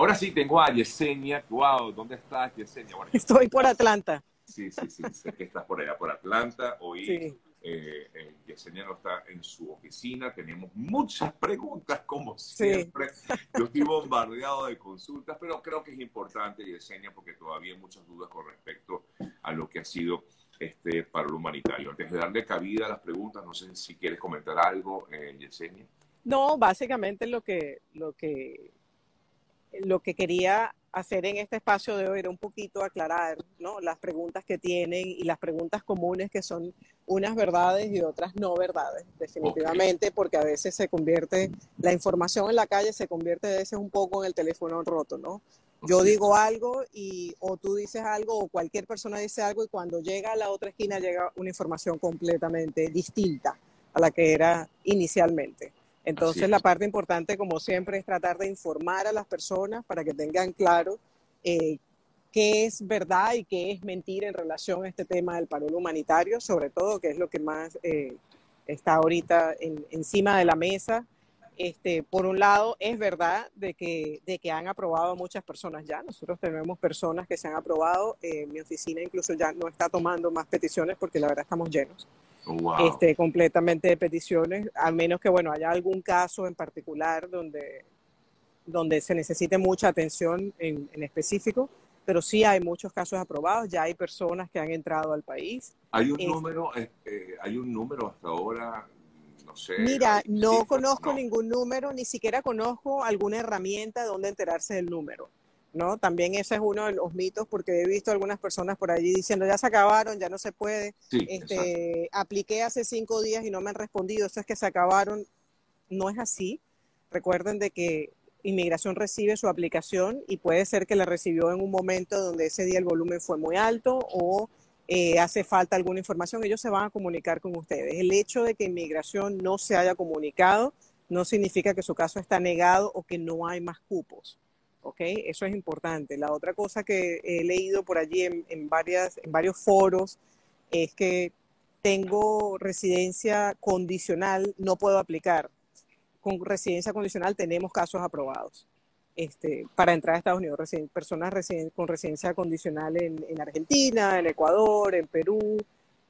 Ahora sí, tengo a Yesenia. Wow, ¿dónde estás, Yesenia? Estoy por Atlanta. Sí, sí, sí, sé que estás por allá, por Atlanta. Hoy sí. Eh, eh, Yesenia no está en su oficina. Tenemos muchas preguntas, como siempre. Yo estoy bombardeado de consultas, pero creo que es importante, Yesenia, porque todavía hay muchas dudas con respecto a lo que ha sido este paro humanitario. Antes de darle cabida a las preguntas, no sé si quieres comentar algo, eh, Yesenia. No, básicamente lo que, lo que, lo que quería hacer en este espacio de hoy era un poquito aclarar ¿no? las preguntas que tienen y las preguntas comunes que son unas verdades y otras no verdades, definitivamente, porque a veces se convierte, la información en la calle se convierte a veces un poco en el teléfono roto, ¿no? Yo digo algo y o tú dices algo o cualquier persona dice algo y cuando llega a la otra esquina llega una información completamente distinta a la que era inicialmente. Entonces la parte importante, como siempre, es tratar de informar a las personas para que tengan claro eh, qué es verdad y qué es mentira en relación a este tema del paro humanitario, sobre todo, que es lo que más eh, está ahorita encima de la mesa. Este, por un lado, es verdad de que, de que han aprobado muchas personas ya. Nosotros tenemos personas que se han aprobado. Eh, mi oficina incluso ya no está tomando más peticiones porque la verdad estamos llenos. Este, completamente de peticiones, a menos que bueno haya algún caso en particular donde, donde se necesite mucha atención en, específico, pero sí hay muchos casos aprobados, ya hay personas que han entrado al país. Hay un número, eh, eh, hay un número hasta ahora, no sé. Mira, no conozco ningún número, ni siquiera conozco alguna herramienta de donde enterarse del número. ¿no? También ese es uno de los mitos porque he visto algunas personas por allí diciendo ya se acabaron, ya no se puede. este, apliqué hace cinco días y no me han respondido, eso es que se acabaron. No es así. Recuerden de que inmigración recibe su aplicación y puede ser que la recibió en un momento donde ese día el volumen fue muy alto o eh, hace falta alguna información, ellos se van a comunicar con ustedes. El hecho de que inmigración no se haya comunicado no significa que su caso está negado o que no hay más cupos. ¿ok? Eso es importante. La otra cosa que he leído por allí en, en varios foros es que tengo residencia condicional, no puedo aplicar. Con residencia condicional tenemos casos aprobados este, para entrar a Estados Unidos. personas con residencia condicional en, en, Argentina, en Ecuador, en Perú.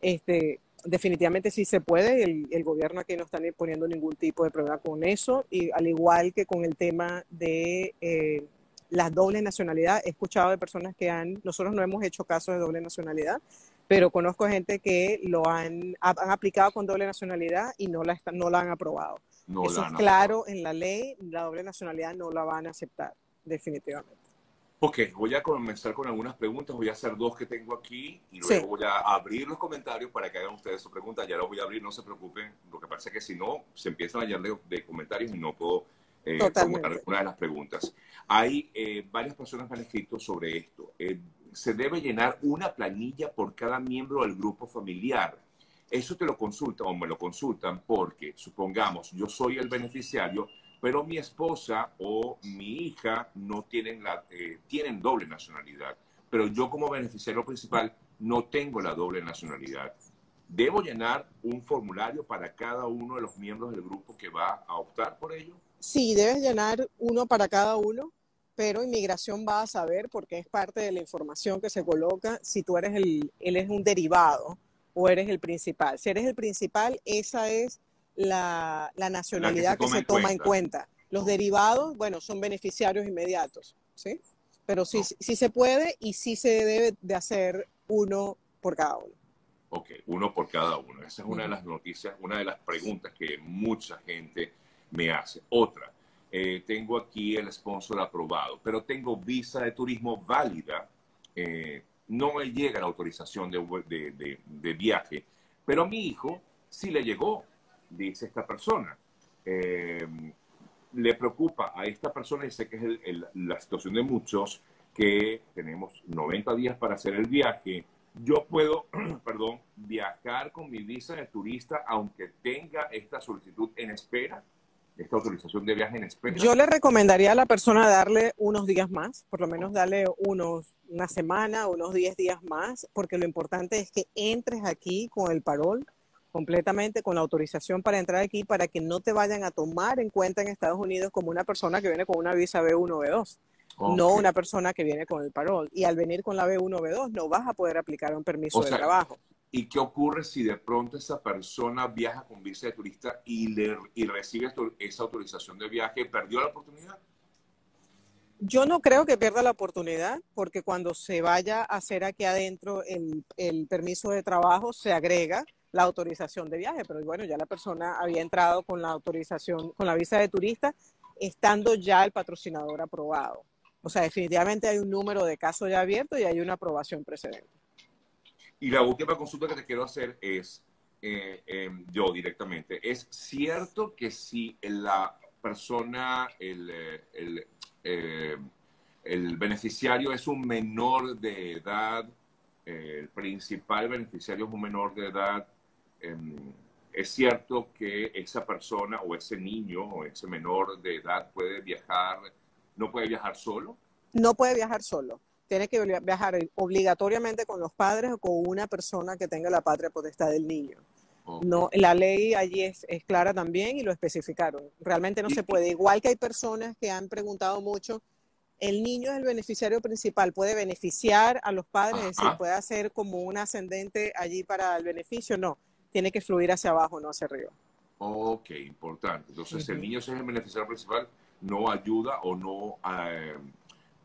Este, definitivamente sí se puede. El, gobierno aquí no está poniendo ningún tipo de problema con eso. Y al igual que con el tema de... Eh, las dobles nacionalidades. He escuchado de personas que han, nosotros no hemos hecho caso de doble nacionalidad, pero conozco gente que lo han, han aplicado con doble nacionalidad y no la, no la han aprobado. Eso es claro en la ley, la doble nacionalidad no la van a aceptar, definitivamente. Ok, voy a comenzar con algunas preguntas. Voy a hacer dos que tengo aquí y luego voy a abrir los comentarios para que hagan ustedes su pregunta. Ya los voy a abrir, no se preocupen. Lo que pasa es que si no, se empiezan a llenar de comentarios y no puedo eh, una de las preguntas. Hay eh, varias personas que han escrito sobre esto. Eh, se debe llenar una planilla por cada miembro del grupo familiar. Eso te lo consultan o me lo consultan porque, supongamos, yo soy el beneficiario, pero mi esposa o mi hija no tienen, la, eh, tienen doble nacionalidad. Pero yo como beneficiario principal no tengo la doble nacionalidad. ¿Debo llenar un formulario para cada uno de los miembros del grupo que va a optar por ello? Sí, debes llenar uno para cada uno, pero inmigración va a saber, porque es parte de la información que se coloca, si tú eres el, él es un derivado o eres el principal. Si eres el principal, esa es la, nacionalidad que se, toma en cuenta. Los derivados, bueno, son beneficiarios inmediatos, ¿sí? Pero sí, sí se puede y sí se debe de hacer uno por cada uno. Ok, uno por cada uno. Esa es una de las noticias, una de las preguntas que mucha gente me hace. Otra, eh, tengo aquí el sponsor aprobado, pero tengo visa de turismo válida. Eh, no me llega la autorización de, viaje, pero a mi hijo sí le llegó, dice esta persona. Eh, le preocupa a esta persona, y sé que es la situación de muchos, que tenemos 90 días para hacer el viaje. Yo puedo, perdón, viajar con mi visa de turista aunque tenga esta solicitud en espera esta autorización de viaje en espera. Yo le recomendaría a la persona darle unos días más, por lo menos darle unos, una semana, unos 10 días más, porque lo importante es que entres aquí con el parol completamente, con la autorización para entrar aquí, para que no te vayan a tomar en cuenta en Estados Unidos como una persona que viene con una visa B1 o B2. no una persona que viene con el parol. Y al venir con la B1 B2 no vas a poder aplicar un permiso de trabajo. ¿Y qué ocurre si de pronto esa persona viaja con visa de turista y, le, y recibe esa autorización de viaje? ¿Perdió la oportunidad? Yo no creo que pierda la oportunidad, porque cuando se vaya a hacer aquí adentro el, el, permiso de trabajo, se agrega la autorización de viaje. Pero bueno, ya la persona había entrado con la autorización, con la visa de turista, estando ya el patrocinador aprobado. O sea, definitivamente hay un número de casos ya abiertos y hay una aprobación precedente. Y la última consulta que te quiero hacer es, eh, em, yo directamente, ¿es cierto que si la persona, el, el, eh, el beneficiario es un menor de edad, eh, el principal beneficiario es un menor de edad, em, es cierto que esa persona o ese niño o ese menor de edad puede viajar, no puede viajar solo? No puede viajar solo tiene que viajar obligatoriamente con los padres o con una persona que tenga la patria potestad del niño. No, la ley allí es, clara también y lo especificaron. Realmente no se puede. Igual que hay personas que han preguntado mucho, el niño es el beneficiario principal, puede beneficiar a los padres, es decir, puede hacer como un ascendente allí para el beneficio. No, tiene que fluir hacia abajo, no hacia arriba. Ok, importante. Entonces, el niño es el beneficiario principal, no ayuda o no eh,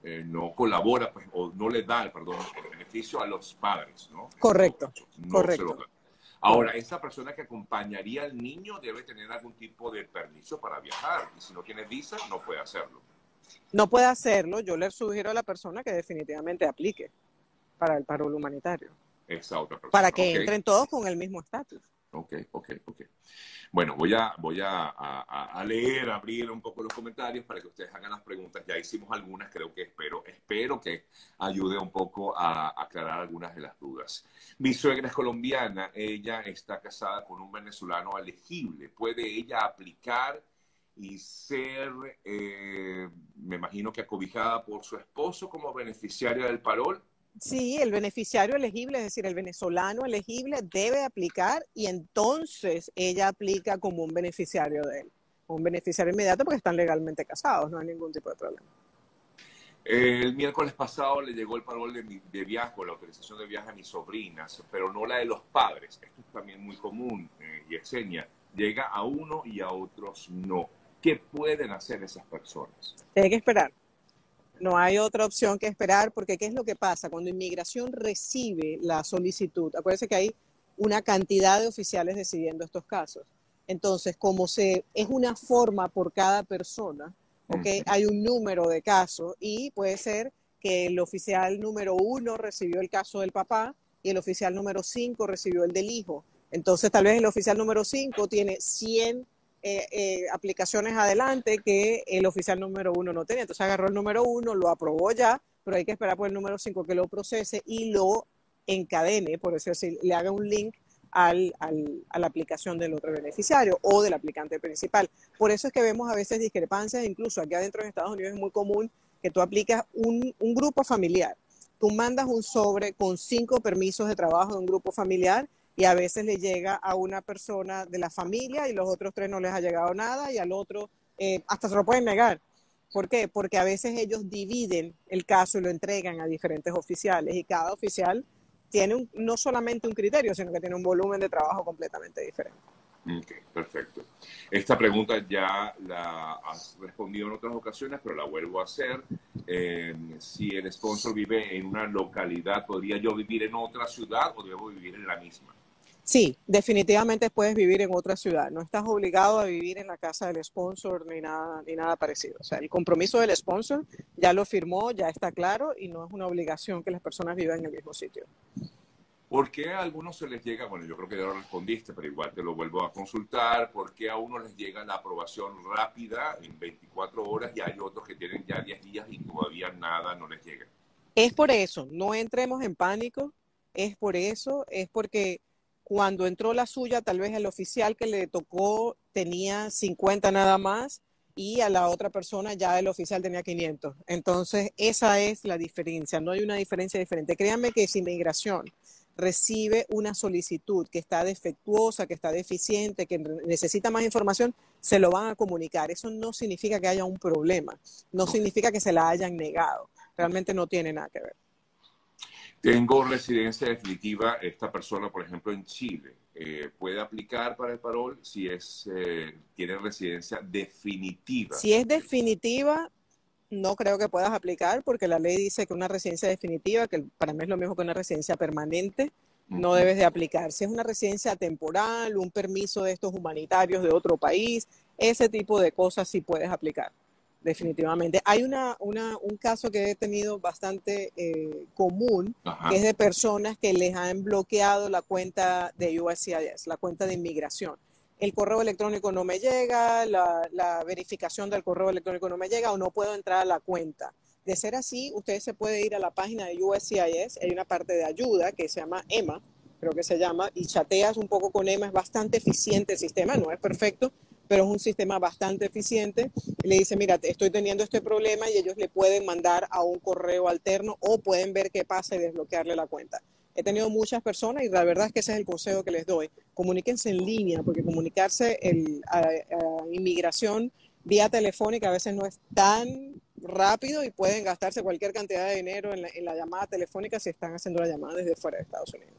eh, no colabora pues, o no le da perdón, el beneficio a los padres, ¿no? Correcto, correcto. Ahora, esa persona que acompañaría al niño debe tener algún tipo de permiso para viajar y si no tiene visa no puede hacerlo. No puede hacerlo, yo le sugiero a la persona que definitivamente aplique para el paro humanitario. Esa otra persona. Para que entren todos con el mismo estatus. Ok, ok, ok. Bueno, voy a, voy a, leer, abrir un poco los comentarios para que ustedes hagan las preguntas. Ya hicimos algunas, creo que espero, espero que ayude un poco a aclarar algunas de las dudas. Mi suegra es colombiana, ella está casada con un venezolano elegible. ¿Puede ella aplicar y ser, eh, me imagino que acobijada por su esposo como beneficiaria del parol? Sí, el beneficiario elegible, es decir, el venezolano elegible debe aplicar y entonces ella aplica como un beneficiario de él, un beneficiario inmediato porque están legalmente casados, no hay ningún tipo de problema. El miércoles pasado le llegó el parol de, de viaje, la autorización de viaje a mis sobrinas, pero no la de los padres. Esto es también muy común eh, y. Llega a uno y a otros no. ¿Qué pueden hacer esas personas? Hay que esperar. No hay otra opción que esperar porque ¿qué es lo que pasa? Cuando inmigración recibe la solicitud, acuérdense que hay una cantidad de oficiales decidiendo estos casos. Entonces, como se, es una forma por cada persona, ¿okay? hay un número de casos y puede ser que el oficial número uno recibió el caso del papá y el oficial número cinco recibió el del hijo. Entonces, tal vez el oficial número cinco tiene 100 eh, eh, aplicaciones adelante que el oficial número uno no tenía. Entonces agarró el número uno, lo aprobó ya, pero hay que esperar por el número cinco que lo procese y lo encadene, por eso decir, le haga un link al, al, a la aplicación del otro beneficiario o del aplicante principal. Por eso es que vemos a veces discrepancias, incluso aquí adentro en Estados Unidos es muy común que tú aplicas un, un grupo familiar. Tú mandas un sobre con cinco permisos de trabajo de un grupo familiar y a veces le llega a una persona de la familia y los otros tres no les ha llegado nada y al otro eh, hasta se lo pueden negar. ¿Por qué? Porque a veces ellos dividen el caso y lo entregan a diferentes oficiales y cada oficial tiene no solamente un criterio, sino que tiene un volumen de trabajo completamente diferente. Ok, perfecto. Esta pregunta ya la has respondido en otras ocasiones, pero la vuelvo a hacer. Eh, si el sponsor vive en una localidad, ¿podría yo vivir en otra ciudad o debo vivir en la misma? Sí, definitivamente puedes vivir en otra ciudad. No estás obligado a vivir en la casa del sponsor ni nada, ni nada parecido. O sea, el compromiso del sponsor ya lo firmó, ya está claro y no es una obligación que las personas vivan en el mismo sitio. ¿Por qué a algunos se les llega, bueno, yo creo que ya lo respondiste, pero igual te lo vuelvo a consultar, ¿por qué a unos les llega la aprobación rápida en 24 horas y hay otros que tienen ya 10 días y todavía nada no les llega? Es por eso, no entremos en pánico, es por eso, es porque cuando entró la suya, tal vez el oficial que le tocó tenía 50 nada más y a la otra persona ya el oficial tenía 500. Entonces, esa es la diferencia, no hay una diferencia diferente. Créanme que si inmigración recibe una solicitud que está defectuosa, que está deficiente, que necesita más información, se lo van a comunicar. Eso no significa que haya un problema, no significa que se la hayan negado. Realmente no tiene nada que ver. Tengo residencia definitiva, esta persona, por ejemplo, en Chile, eh, puede aplicar para el parol si es eh, tiene residencia definitiva. Si es definitiva, no creo que puedas aplicar porque la ley dice que una residencia definitiva, que para mí es lo mismo que una residencia permanente, no debes de aplicar. Si es una residencia temporal, un permiso de estos humanitarios de otro país, ese tipo de cosas sí puedes aplicar definitivamente. Hay una, un caso que he tenido bastante eh, común, que es de personas que les han bloqueado la cuenta de USCIS, la cuenta de inmigración. El correo electrónico no me llega, la, la verificación del correo electrónico no me llega o no puedo entrar a la cuenta. De ser así, usted se puede ir a la página de USCIS, hay una parte de ayuda que se llama EMA, creo que se llama, y chateas un poco con EMA, es bastante eficiente el sistema, no es perfecto, pero es un sistema bastante eficiente. Le dice, mira, estoy teniendo este problema y ellos le pueden mandar a un correo alterno o pueden ver qué pasa y desbloquearle la cuenta. He tenido muchas personas y la verdad es que ese es el consejo que les doy. Comuníquense en línea, porque comunicarse el, a, inmigración vía telefónica a veces no es tan rápido y pueden gastarse cualquier cantidad de dinero en la, en la llamada telefónica si están haciendo la llamada desde fuera de Estados Unidos.